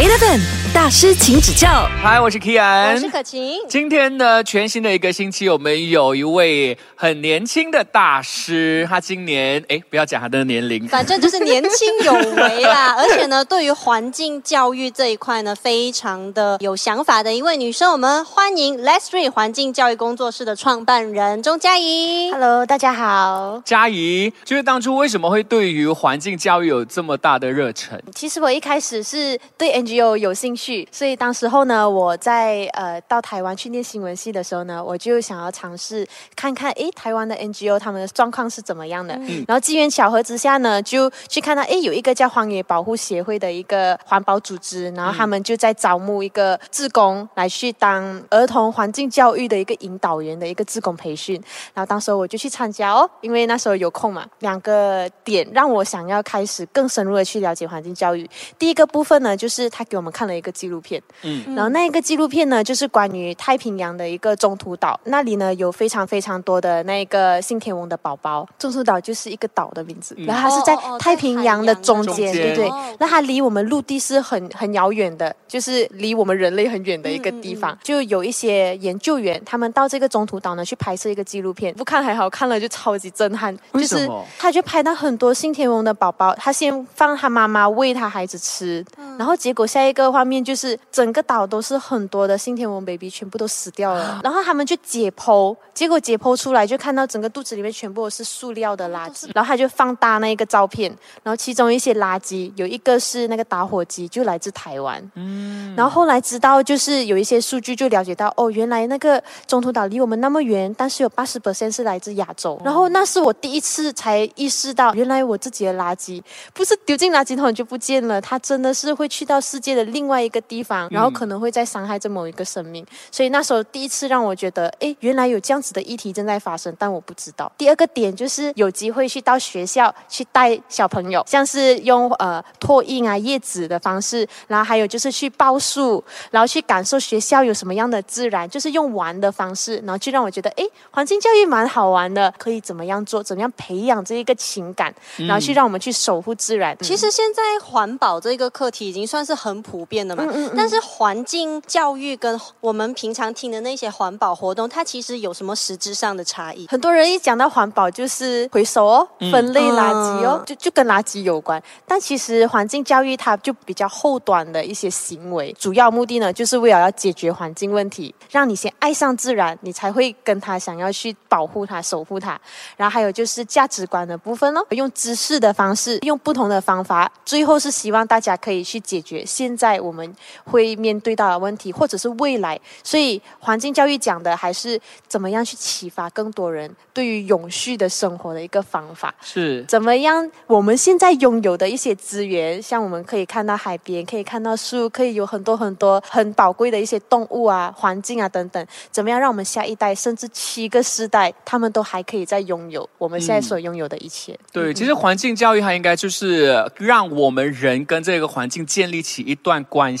8 FM. 大师，请指教。嗨，我是 Kian，我是可晴。今天呢，全新的一个星期，我们有一位很年轻的大师，他今年哎，不要讲他的年龄，反正就是年轻有为啦。而且呢，对于环境教育这一块呢，非常的有想法的一位女生。我们欢迎 Leslie 环境教育工作室的创办人钟佳怡。Hello，大家好。佳怡，就是当初为什么会对于环境教育有这么大的热忱？其实我一开始是对 NGO 有兴趣，所以当时候呢，我在呃到台湾去念新闻系的时候呢，我就想要尝试看看，诶，台湾的 NGO 他们的状况是怎么样的。然后机缘巧合之下呢，就去看到，诶，有一个叫荒野保护协会的一个环保组织，然后他们就在招募一个志工来去当儿童环境教育的一个引导员的一个志工培训。然后当时候我就去参加哦，因为那时候有空嘛。两个点让我想要开始更深入的去了解环境教育。第一个部分呢，就是他给我们看了一个纪录片，嗯嗯，然后那一个纪录片呢，就是关于太平洋的一个中途岛，那里呢有非常非常多的那个信天翁的宝宝。中途岛就是一个岛的名字，嗯然后它是在太平洋的中间，中间对对哦。那它离我们陆地是很很遥远的，就是离我们人类很远的一个地方。就有一些研究员，他们到这个中途岛呢去拍摄一个纪录片，不看还好，看了就超级震撼。就是为什么他就拍到很多信天翁的宝宝，他先放他妈妈喂他孩子吃，然后结果下一个画面就是整个岛都是很多的信天翁 baby 全部都死掉了，然后他们就解剖，结果解剖出来就看到整个肚子里面全部都是塑料的垃圾，然后他就放大那个照片，然后其中一些垃圾有一个是那个打火机，就来自台湾，嗯。然后后来知道，就是有一些数据就了解到，哦，原来那个中途岛离我们那么远，但是有八十 percent 是来自亚洲。然后那是我第一次才意识到，原来我自己的垃圾不是丢进垃圾桶就不见了，它真的是会去到世界的另外一个地方，然后可能会再伤害着某一个生命。所以那时候第一次让我觉得，哎，原来有这样子的议题正在发生，但我不知道。第二个点就是有机会去到学校去带小朋友，像是用呃拓印啊叶子的方式，然后还有就是去报数，然后去感受学校有什么样的自然，就是用玩的方式，然后去让我觉得，哎，环境教育蛮好玩的，可以怎么样做，怎么样培养这一个情感，然后去让我们去守护自然。其实现在环保这个课题已经算是很普遍的嘛，嗯但是环境教育跟我们平常听的那些环保活动，它其实有什么实质上的差异？很多人一讲到环保，就是回收哦，分类垃圾哦，就就跟垃圾有关。但其实环境教育它就比较后端的一些行为，主要目的呢，就是为了要解决环境问题，让你先爱上自然，你才会跟他想要去保护它、守护它。然后还有就是价值观的部分咯，用知识的方式，用不同的方法，最后是希望大家可以去解决现在我们会面对到的问题，或者是未来。所以环境教育讲的还是怎么样去启发更多人对于永续的生活的一个方法。是怎么样？我们现在拥有的一些资源，像我们可以看到海边，可以看到树，可以有很多很多很宝贵的一些动物啊、环境啊等等。怎么样让我们下一代，甚至七个世代，他们都还可以再拥有我们现在所拥有的一切？对，其实环境教育它应该就是让我们人跟这个环境建立起一段关系，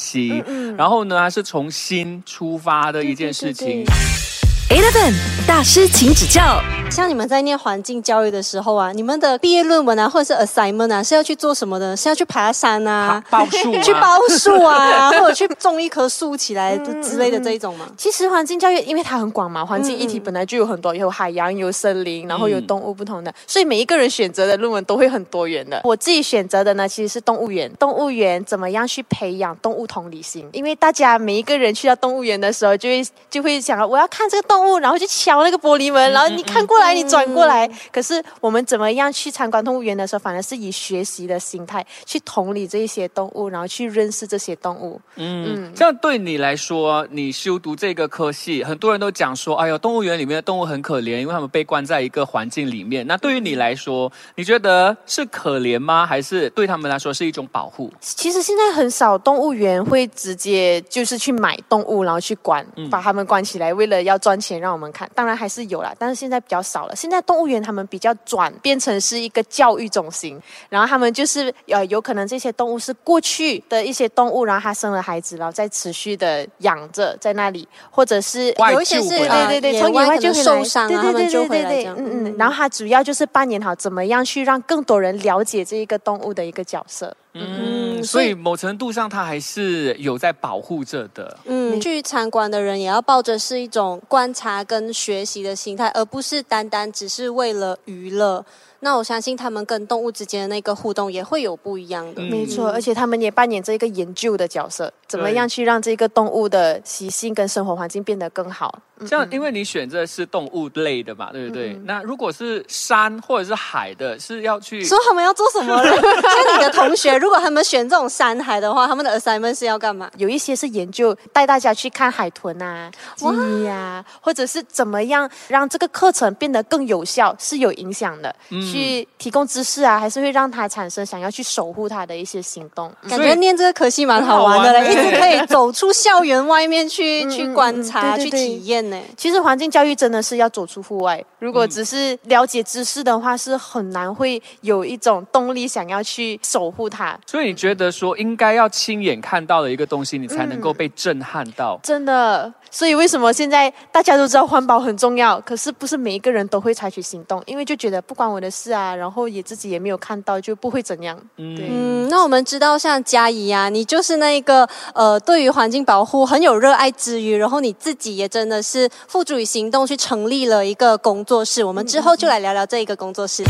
然后呢，它是从心出发的一件事情。对对对 Eleven 大师，请指教。像你们在念环境教育的时候啊，你们的毕业论文啊，或者是 assignment 啊，是要去做什么的？是要去爬山啊，报数吗去包树啊，或者去种一棵树起来之类的这一种吗？其实环境教育因为它很广嘛，环境议题本来就有很多，有海洋、有森林，然后有动物不同的，所以每一个人选择的论文都会很多元的。我自己选择的呢，其实是动物园。动物园怎么样去培养动物同理心？因为大家每一个人去到动物园的时候，就会就会想，我要看这个动物，然后去敲那个玻璃门，然后你看过来，你转过来。可是我们怎么样去参观动物园的时候，反而是以学习的心态去同理这一些动物，然后去认识这些动物。嗯，这样对你来说，你修读这个科系，很多人都讲说，哎呦，动物园里面的动物很可怜，因为他们被关在一个环境里面。那对于你来说，你觉得是可怜吗？还是对他们来说是一种保护？其实现在很少动物园会直接就是去买动物，然后去关，把它们关起来，为了要赚钱让我们看。当然还是有啦，但是现在比较少了。现在动物园他们比较转变成是一个教育中心，然后他们就是呃有可能这些动物是过去的一些动物，然后它生了孩子，然后再持续的养着在那里，或者是外有一些是对对对，从野外就回来受伤啊，对对对他们就对对。嗯嗯。然后它主要就是扮演好怎么样去让更多人了解这一个动物的一个角色。嗯，嗯所以某程度上，它还是有在保护着的。嗯，去参观的人也要抱着是一种观察跟学习的心态，而不是单单只是为了娱乐。那我相信他们跟动物之间的那个互动也会有不一样的。嗯没错，而且他们也扮演着一个研究的角色，怎么样去让这个动物的习性跟生活环境变得更好？像因为你选择是动物类的嘛，对不嗯对？那如果是山或者是海的，是要去说他们要做什么呢？像你的同学，如果他们选这种山海的话，他们的 assignment 是要干嘛？有一些是研究带大家去看海豚啊、鸡呀、或者是怎么样让这个课程变得更有效，是有影响的。去提供知识啊，还是会让他产生想要去守护他的一些行动。感觉念这个科系蛮好玩的嘞，一直可以走出校园外面去 去观察、去嗯对对对体验呢。其实环境教育真的是要走出户外，如果只是了解知识的话，是很难会有一种动力想要去守护它。所以你觉得说应该要亲眼看到的一个东西，你才能嗯够被震撼到。真的，所以为什么现在大家都知道环保很重要，可是不是每一个人都会采取行动，因为就觉得不关我的事啊，然后也自己也没有看到，就不会怎样。对。嗯，那我们知道，像佳怡啊，你就是那一个呃，对于环境保护很有热爱之余，然后你自己也真的是付诸于行动，去成立了一个工作室。我们之后就来聊聊这一个工作室。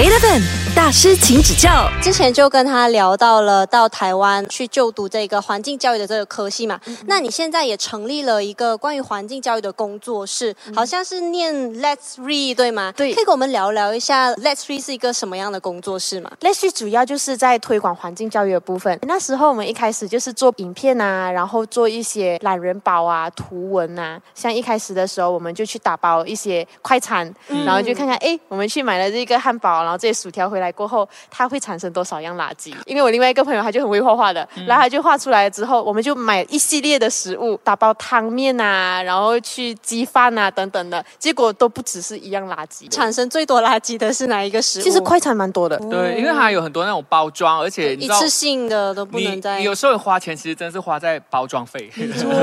Eleven 大师，请指教。之前就跟他聊到了到台湾去就读这个环境教育的这个科系嘛，那你现在也成立了一个关于环境教育的工作室，好像是念 Let's Read 对吗？对可以跟我们聊聊一下 Let's Read 是一个什么样的工作室吗？类似主要就是在推广环境教育的部分。那时候我们一开始就是做影片啊，然后做一些懒人包啊、图文啊。像一开始的时候，我们就去打包一些快餐，然后就看看，哎，我们去买了这个汉堡，然后这些薯条回来过后，它会产生多少样垃圾？因为我另外一个朋友他就很会画画的，然后他就画出来之后，我们就买一系列的食物，打包汤面啊，然后去鸡饭啊等等的，结果都不只是一样垃圾。产生最多垃圾的是哪一个食物？其实快餐蛮多的。对，因为它有很多那种包装，而且一次，性的都不能你再有时候花钱其实真是花在包装费。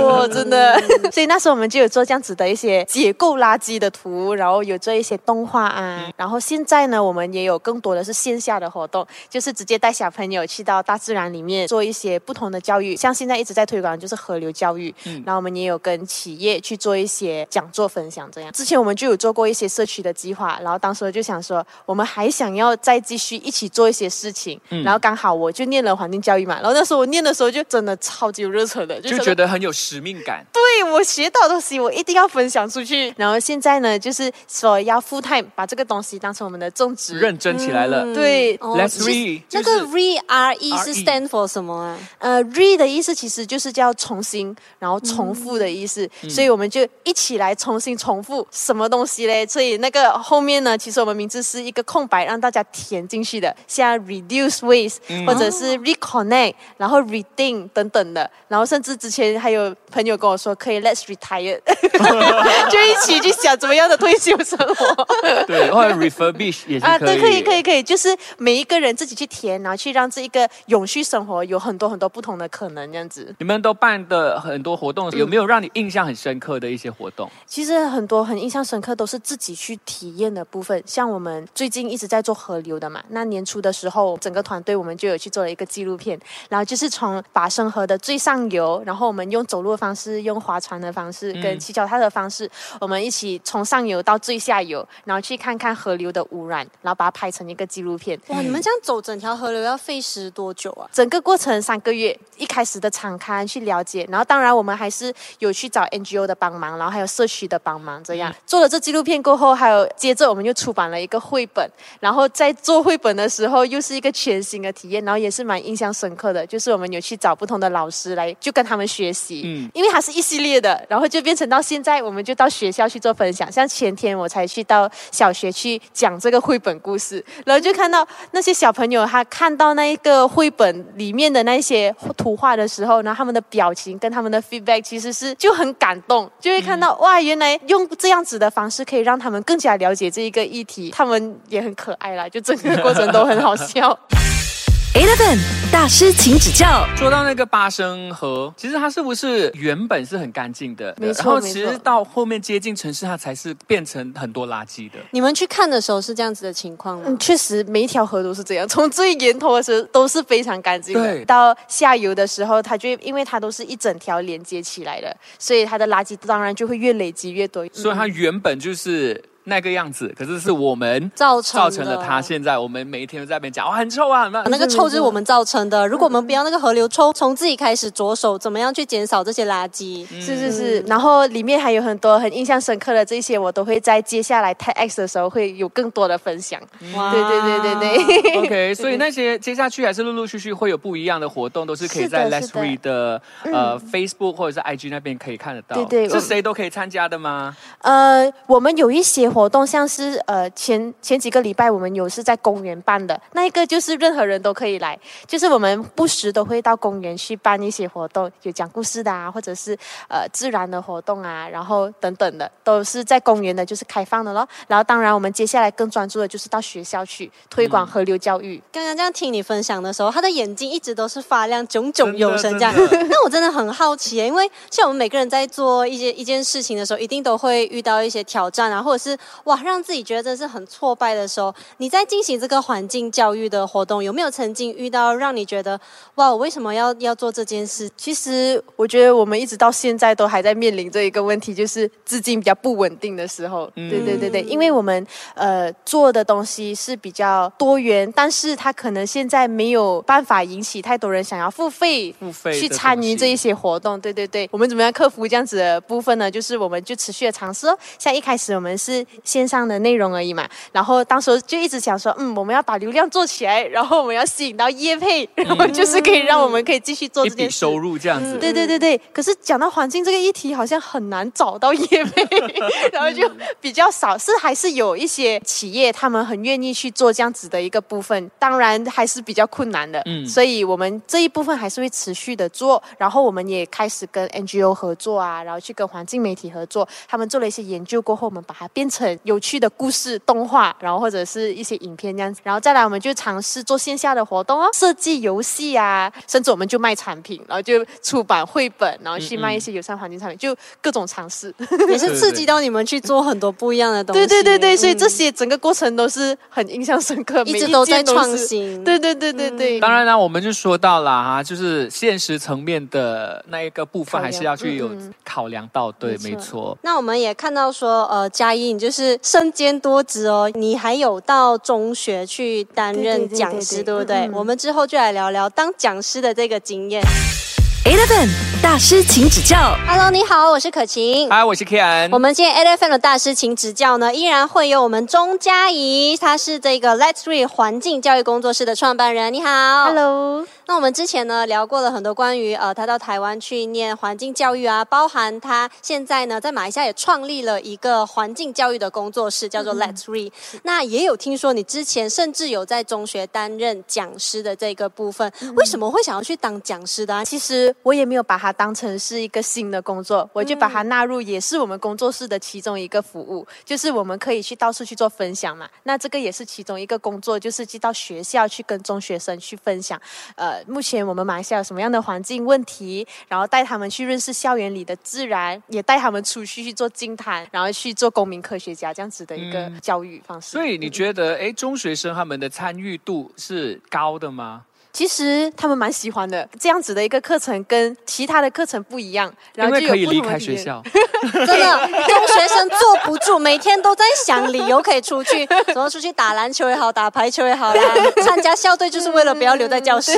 哇，真的。所以那时候我们就有做这样子的一些解构垃圾的图，然后有做一些动画啊。然后现在呢，我们也有更多的是线下的活动，就是直接带小朋友去到大自然里面做一些不同的教育。像现在一直在推广的就是河流教育，嗯然后我们也有跟企业去做一些讲座分享，这样。之前我们就有做过一些社区的计划，然后当时就想说，我们还想要再继续一起做一些事情。嗯然后刚好我就念了环境教育嘛，然后那时候我念的时候就真的超级有热忱的，就觉得很有使命感。对我学到的东西，我一定要分享出去。然后现在呢，就是说要 full time 把这个东西当成我们的正职。认真起来了。对，哦 Let's read，那个 re r e 是 stand for 什么啊？呃，re 的意思其实就是叫重新，然后重复的意思。所以我们就一起来重新重复什么东西嘞？所以那个后面呢，其实我们名字是一个空白，让大家填进去的，像 reduce waste、或者是 reconnect，然后 redeem 等等的。然后甚至之前还有朋友跟我说，可以 let's retire，就一起去想怎么样的退休生活。对，或者 refurbish 也是啊，对，可以，可以，可以，就是每一个人自己去填，然后去让这一个永续生活有很多很多不同的可能，这样子。你们都办的很多活动，有没有让你印象很深刻的一些活动？其实很多很印象深刻都是自己去体验的部分，像我们最近一直在做河流的嘛，那年初的时候，整个团队我们就有去做了一个纪录片，然后就是从把生河的最上游，然后我们用走路的方式，用划船的方式，跟骑脚踏的方式，我们一起从上游到最下游，然后去看看河流的污染，然后把它拍成一个纪录片。哇，你们这样走整条河流要费时多久啊？整个过程三个月，一开始的敞刊去了解，然后当然我们还是有去找 NGO 的帮忙，然后还有社区的帮忙，这样、做了这纪录片过后，还有接着我们又出版了一个绘本，然后在做绘本的时候又是一个全新的体验，然后也是蛮印象深刻的，就是我们有去找不同的老师来就跟他们学习，嗯。因为它是一系列的，然后就变成到现在我们就到学校去做分享，像前天我才去到小学去讲这个绘本故事，然后就看到那些小朋友他看到那一个绘本里面的那些图画的时候，然后他们的表情跟他们的 feedback 其实是就很感动，就会看到、哇，原来用这样子的方式可以让他们更加了解这一个议题，他们也很可爱啦，就整个过程都很好笑。Eleven 大师，请指教。说到那个八生河，其实它是不是原本是很干净的？没错然后其实到后面接近城市，它才是变成很多垃圾的。你们去看的时候是这样子的情况吗？嗯，确实每一条河都是这样，从最源头的时候都是非常干净对的，到下游的时候，它就因为它都是一整条连接起来的，所以它的垃圾当然就会越累积越多。所以它原本就是那个样子，可是是我们造成造成了的它现在我们每一天都在那边讲哇很臭啊，很烂那个臭就是我们造成的。如果我们不要那个河流臭，从自己开始着手，怎么样去减少这些垃圾？是是是，然后里面还有很多很印象深刻的这些，我都会在接下来 TEDx 的时候会有更多的分享。哇对对对对对。OK，所以那些接下去还是陆陆续续会有不一样的活动，都是可以在的是的 Leslie 的呃 Facebook 或者是 IG 那边可以看得到。对对是谁都可以参加的吗？呃，我们有一些活动，像是呃前前几个礼拜我们有是在公园办的，那一个就是任何人都可以来，就是我们不时都会到公园去办一些活动，有讲故事的啊，或者是呃自然的活动啊，然后等等的，都是在公园的，就是开放的咯。然后当然我们接下来更专注的就是到学校去推广河流教育。刚刚这样听你分享的时候，他的眼睛一直都是发亮、炯炯有神这样。那我真的很好奇耶，因为像我们每个人在做一些一件事情的时候，一定都会遇到一些挑战啊，或者是哇，让自己觉得真的是很挫败的时候。你在进行这个环境教育的活动，有没有曾经遇到让你觉得哇，我为什么要要做这件事？其实我觉得我们一直到现在都还在面临这一个问题，就是资金比较不稳定的时候。嗯对对对对，因为我们呃做的东西是比较多元，但是它可能现在没有办法引起太多人想要付费。付费去参与这一些活动，对对对，我们怎么样克服这样子的部分呢？就是我们就持续的尝试哦。像一开始我们是线上的内容而已嘛，然后当时就一直想说，嗯，我们要把流量做起来，然后我们要吸引到业配，然后就是可以让我们可以继续做这件事。笔收入这样子。对对对对，可是讲到环境这个议题，好像很难找到业配，然后就比较少，是还是有一些企业他们很愿意去做这样子的一个部分，当然还是比较困难的。嗯所以我们这一部分还是会持续的做，然后我们也开始跟 NGO 合作啊，然后去跟环境媒体合作，他们做了一些研究过后，我们把它变成有趣的故事动画，然后或者是一些影片这样子，然后再来我们就尝试做线下的活动哦，设计游戏啊，甚至我们就卖产品，然后就出版绘本，然后去卖一些友善环境产品，就各种尝试。也是刺激到你们去做很多不一样的东西。对对对对，所以嗯这些整个过程都是很印象深刻，一直都在创。新。对对对对对，当然啦，我们就说到了哈，就是现实层面的那一个部分，还是要去有考量到。对，没错没错。那我们也看到说，呃，嘉怡你就是身兼多职哦，你还有到中学去担任对对对讲师，对对对不对？我们之后就来聊聊当讲师的这个经验。Eleven 大师，请指教。Hello，你好，我是可晴。Hi，，我是 Kian 我。们今天 Eleven 的大师请指教呢，依然会有我们钟嘉怡，她是这个 Let's Read 环境教育工作室的创办人。你好 Hello，那我们之前呢聊过了很多关于呃他到台湾去念环境教育啊，包含他现在呢在马来西亚也创立了一个环境教育的工作室，叫做 Let's Read。那也有听说你之前甚至有在中学担任讲师的这个部分，为什么会想要去当讲师的、啊？其实我也没有把它当成是一个新的工作，我就把它纳入，也是我们工作室的其中一个服务，就是我们可以去到处去做分享嘛。那这个也是其中一个工作，就是去到学校去跟中学生去分享，呃，目前我们马来西亚有什么样的环境问题，然后带他们去认识校园里的自然，也带他们出去去做净滩，然后去做公民科学家这样子的一个教育方式。所以你觉得，哎，中学生他们的参与度是高的吗？其实他们蛮喜欢的，这样子的一个课程跟其他的课程不一样，然因后就有不为可以离。开学校。真的，中学生坐不住，每天都在想理由可以出去，怎么出去打篮球也好，打排球也好啦，参加校队就是为了不要留在教室。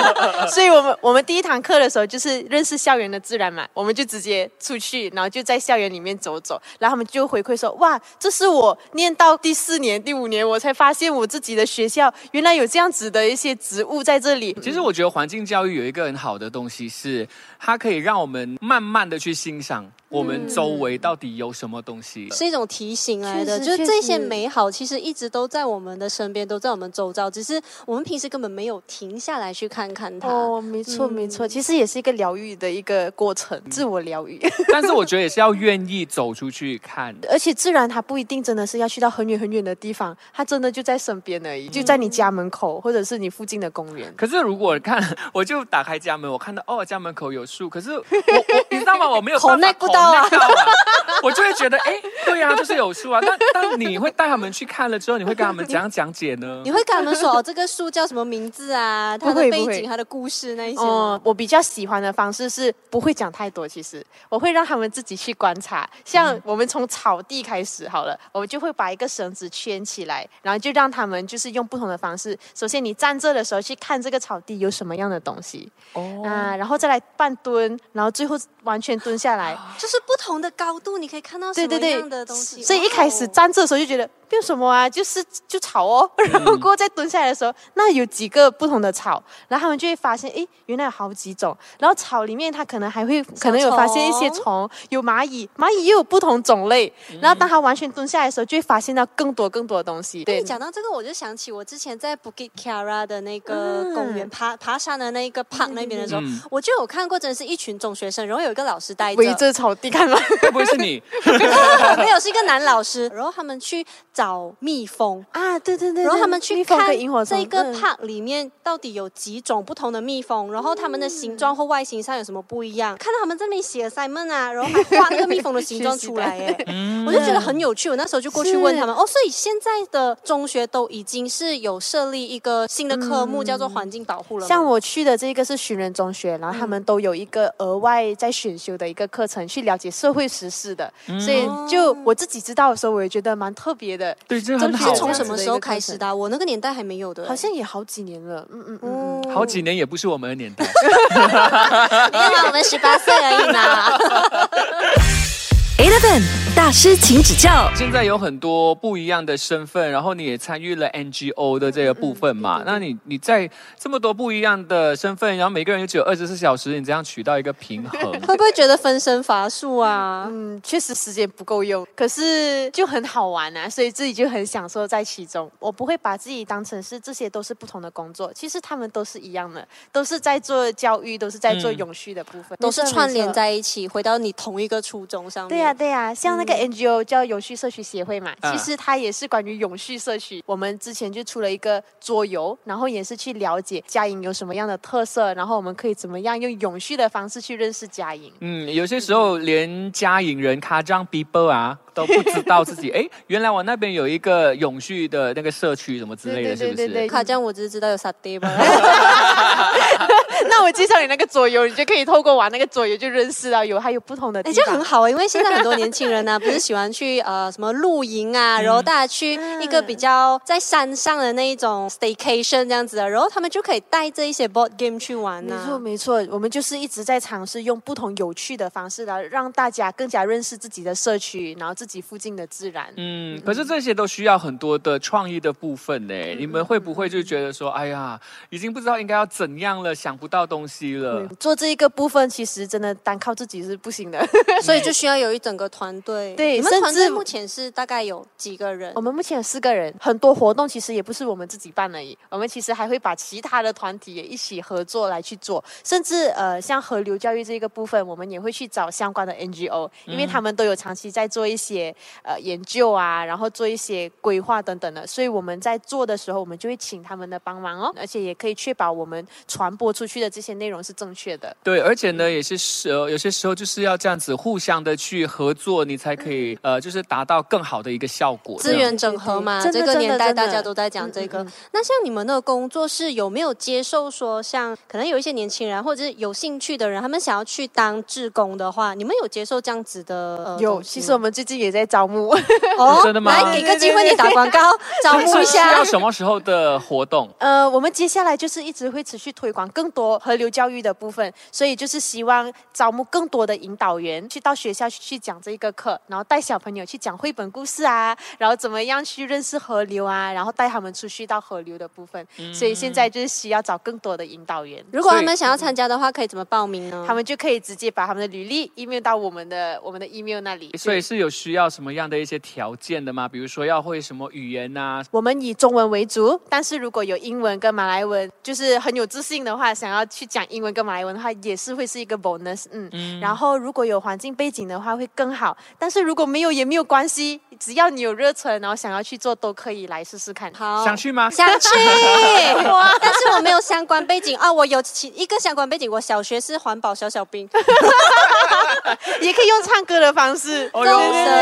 所以我们我们第一堂课的时候就是认识校园的自然嘛，我们就直接出去，然后就在校园里面走走，然后他们就回馈说，哇，这是我念到第四年、第五年，我才发现我自己的学校原来有这样子的一些植物在这里。其实我觉得环境教育有一个很好的东西是，它可以让我们慢慢的去欣赏我们们周围到底有什么东西。是一种提醒来的，就是这些美好其实一直都在我们的身边，都在我们周遭，只是我们平时根本没有停下来去看看它。哦，没错没错，其实也是一个疗愈的一个过程，自我疗愈。但是我觉得也是要愿意走出去看。而且自然它不一定真的是要去到很远很远的地方，它真的就在身边而已，就在你家门口或者是你附近的公园。可是如果看，我就打开家门，我看到哦，家门口有树，可是我我你知道吗？我没有办法 Connect 不到 我就会觉得哎，对呀、就是有树啊。那当你会带他们去看了之后，你会跟他们怎样讲解呢 你？会跟他们说哦，这个树叫什么名字啊？它的背景、它的故事那一些哦吗？，我比较喜欢的方式是不会讲太多，其实我会让他们自己去观察。像我们从草地开始好了，我就会把一个绳子圈起来，然后就让他们就是用不同的方式。首先你站这的时候去看这个草地有什么样的东西哦，啊，然后再来半蹲，然后最后完全蹲下来。就是不同的高度，你可以看到什么样的东西。所以一开始站着的时候就觉得没有什么啊，就是就草哦，然后过后再蹲下来的时候，那有几个不同的草，然后他们就会发现，诶，原来有好几种。然后草里面它可能还会可能有发现一些虫，有蚂蚁，蚂蚁也有不同种类。然后当它完全蹲下来的时候，就会发现到更多更多的东西。对讲到这个，我就想起我之前在 Bukit Kiara 的那个公园、爬爬山的那个 park 那边的时候，嗯我就有看过，真的是一群中学生，然后有一个老师带着，围着草地看吗？会不会是你？没有是一个男老师，然后他们去找蜜蜂。啊，对对对然后他们去看这个嗯 park 里面到底有几种不同的蜜蜂，然后它们的形状或外形上有什么不一样。看到他们这边写 assignment 啊，然后还画那个蜜蜂的形状出来，哎，嗯我就觉得很有趣。我那时候就过去问他们，哦，所以现在的中学都已经是有设立一个新的科目，叫做环境保护了。像我去的这个是寻人中学，然后他们都有一个额外在选修的一个课程，去了解社会时事的，所以就我自己知道的时候，我也觉得蛮特别的。对，这是从。什么时候开始的啊、我那个年代还没有的，好像也好几年了，嗯嗯嗯。嗯好几年也不是我们的年代。没有啊，我们十八岁而已呢。Eleven 大师，请指教。现在有很多不一样的身份，然后你也参与了 NGO 的这个部分嘛？那你你在这么多不一样的身份，然后每个人又只有二十四小时，你怎样取到一个平衡？会不会觉得分身乏术啊？嗯，确实时间不够用，可是就很好玩啊，所以自己就很享受在其中。我不会把自己当成是这些都是不同的工作，其实他们都是一样的，都是在做教育，都是在做嗯永续的部分，都是串联。在一起，回到你同一个初衷上面。对呀、对呀、像那个 NGO 叫永续社区协会嘛，啊其实它也是关于永续社区。我们之前就出了一个桌游，然后也是去了解嘉营有什么样的特色，然后我们可以怎么样用永续的方式去认识嘉营。嗯，有些时候连嘉营人、卡张 people 啊都不知道自己，哎，原来我那边有一个永续的那个社区什么之类的，是不是？对对对对卡酱我只是知道有沙爹吧。那我介绍你那个左游，你就可以透过玩那个左游就认识到有还有不同的哎，地方。这样很好啊，因为现在很多年轻人呢、不是喜欢去呃什么露营啊，然后大家去一个比较在山上的那一种 staycation 这样子的，然后他们就可以带这一些 board game 去玩没、错没错，我们就是一直在尝试用不同有趣的方式来让大家更加认识自己的社区，然后自己附近的自然。嗯，可是这些都需要很多的创意的部分呢。你们会不会就觉得说，哎呀，已经不知道应该要怎样了，想不到东西了？做这一个部分，其实真的单靠自己是不行的。所以就需要有一整个团队。对你们团队目前是大概有几个人我？们目前有四个人，很多活动其实也不是我们自己办而已，我们其实还会把其他的团体也一起合作来去做，甚至呃像河流教育这个部分，我们也会去找相关的 NGO，因为他们都有长期在做一些呃研究啊，然后做一些规划等等的，所以我们在做的时候，我们就会请他们的帮忙哦，而且也可以确保我们传播出去的这些内容是正确的。对，而且呢，也是时呃有些时候就是要这样子互相的去合作，你才可以呃，就是达到更好的一个效果。资源整合嘛，这个年代大家都在讲这个。嗯嗯那像你们的工作室有没有接受说，像可能有一些年轻人或者是有兴趣的人，他们想要去当志工的话，你们有接受这样子的？呃、有，其实我们最近也在招募。哦 真的吗来给个机会你打广告，招募一下需要。什么时候的活动？呃，我们接下来就是一直会持续推广更多河流教育的部分，所以就是希望招募更多的引导员去到学校去讲这一个课，然后带小朋友去讲绘本故事啊，然后怎么样去认识河流啊，然后带他们出去到河流的部分。所以现在就是需要找更多的引导员。如果他们想要参加的话，可以怎么报名呢？他们就可以直接把他们的履历 email 到我们的我们的 email 那里。所以是有需要什么样的一些条件的吗？比如说要会什么语言啊呐、我们以中文为主，但是如果有英文跟马来文，就是很有自信的话，想要去讲英文跟马来文的话，也是会是一个 bonus。嗯，然后如果有环境背景的话会更好，但是如果没有也没有关系，只要你有热忱，然后想要去做，都可以来试试看。好，想去吗？想去，但是我没有相关背景啊。我有其一个相关背景，我小学是环保小小兵，也可以用唱歌的方式。哦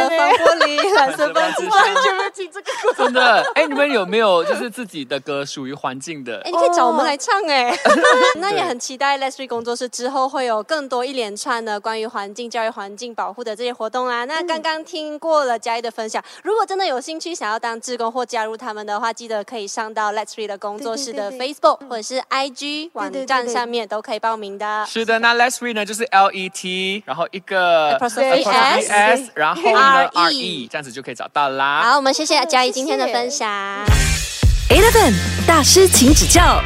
色防玻璃，蓝色防自护信全部听这个歌。真的，哎，你们有没有就是自己的歌属于环境的哎，？你可以找我们来唱哎。那也很期待 Leslie 工作室之后会有更多一连串的关于环境教育、环境保护的这些活动啊。那刚刚听过了嘉义的分享，如果真的有兴趣想要当志工或加入他们的话，记得可以上到 Leslie 的工作室的 Facebook 或者是 IG 网站上面都可以报名的。是的，那 Let's read 呢，就是 L E T，然后一个 Apostrophe apostrophe S S，然后呢 R R E E，这样子就可以找到啦。好，我们谢谢嘉义谢谢今天的分享。Eleven 大师，请指教。